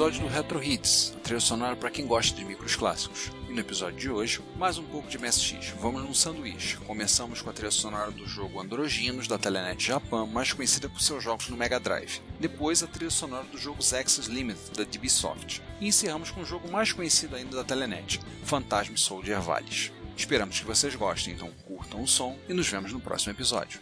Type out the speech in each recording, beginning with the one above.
episódio do Retro Hits, trilha sonora para quem gosta de micros clássicos. E no episódio de hoje, mais um pouco de MSX. Vamos num sanduíche. Começamos com a trilha sonora do jogo Androginos da Telenet Japan, mais conhecida por seus jogos no Mega Drive. Depois a trilha sonora do jogo Zexus Limited da DBsoft. E encerramos com o jogo mais conhecido ainda da Telenet, Phantasm Soldier Valles. Esperamos que vocês gostem, então curtam o som e nos vemos no próximo episódio.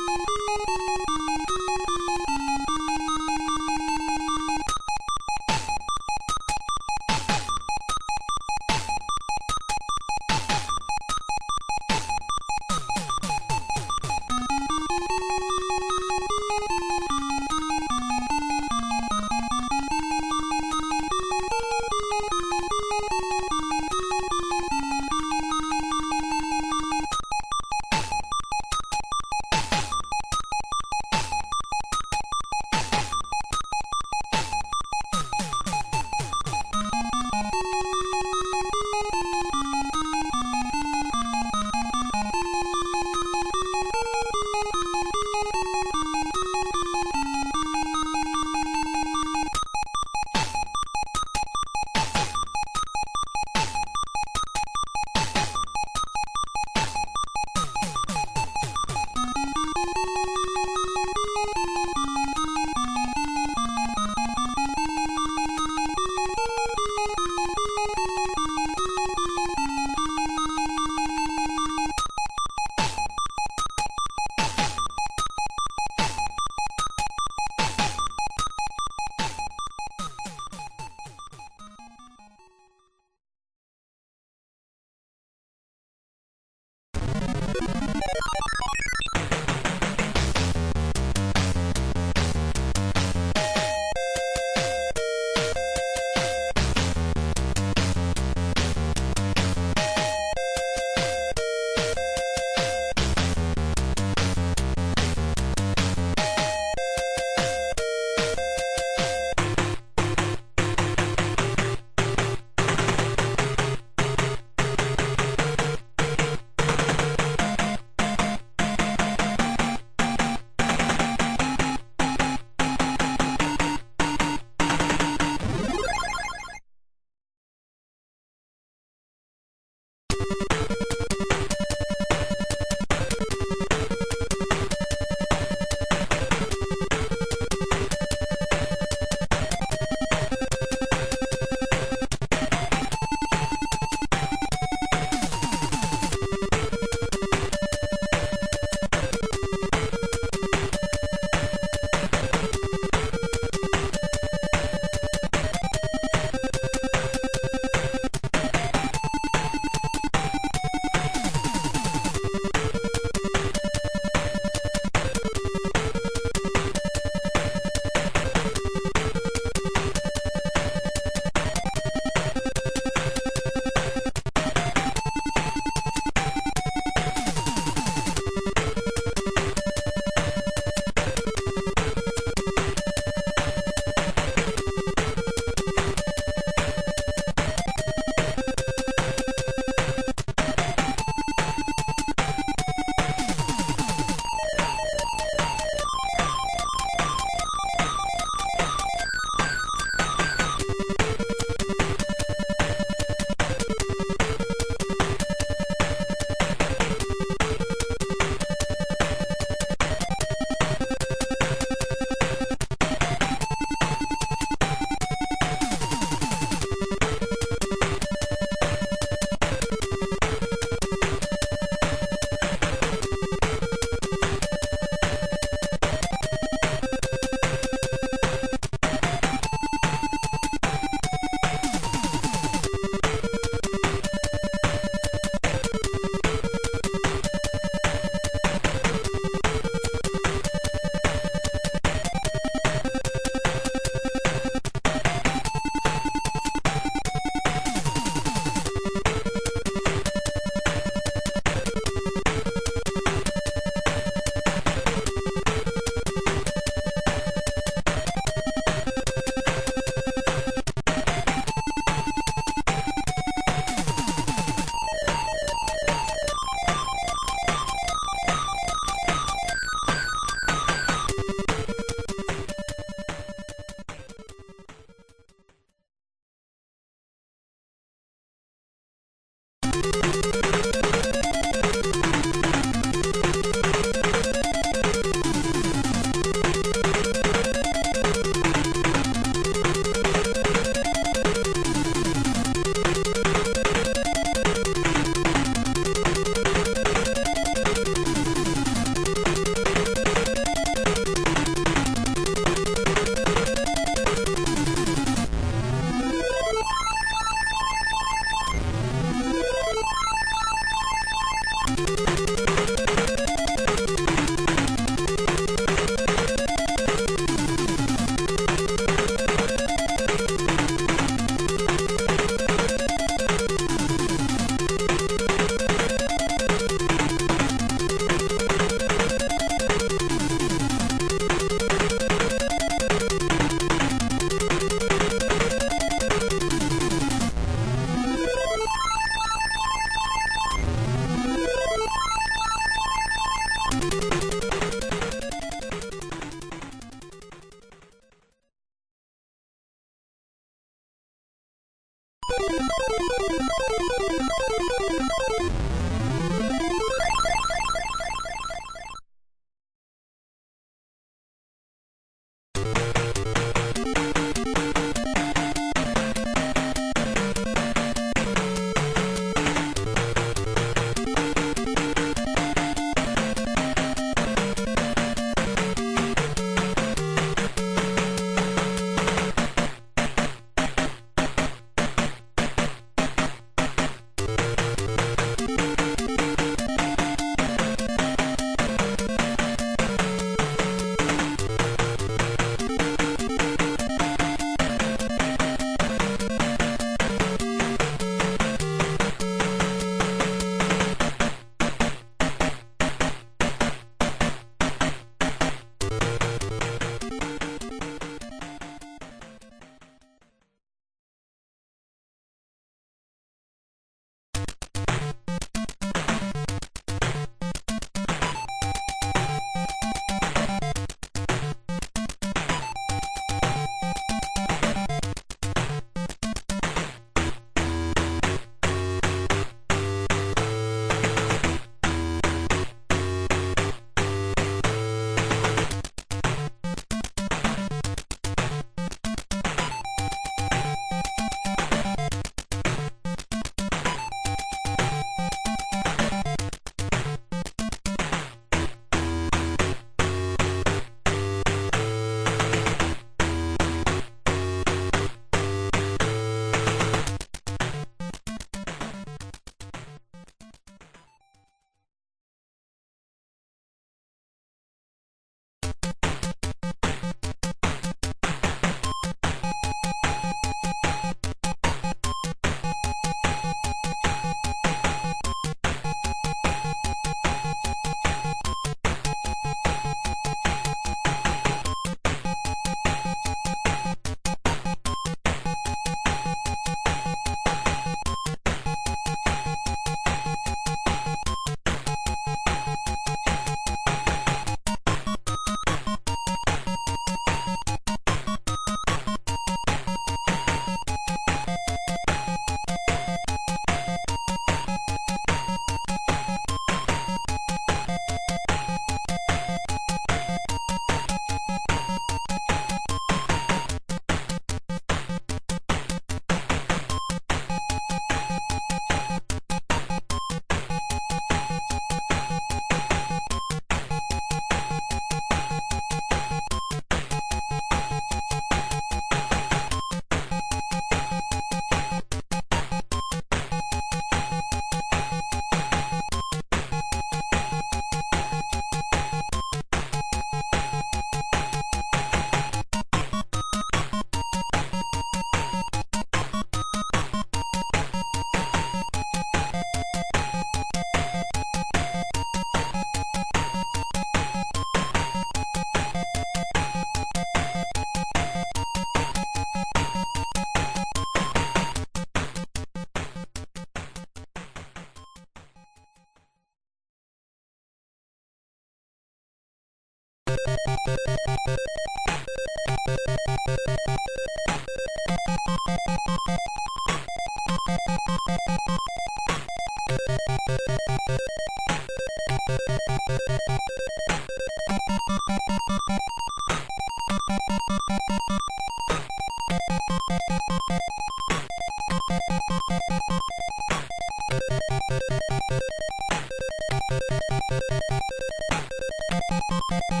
you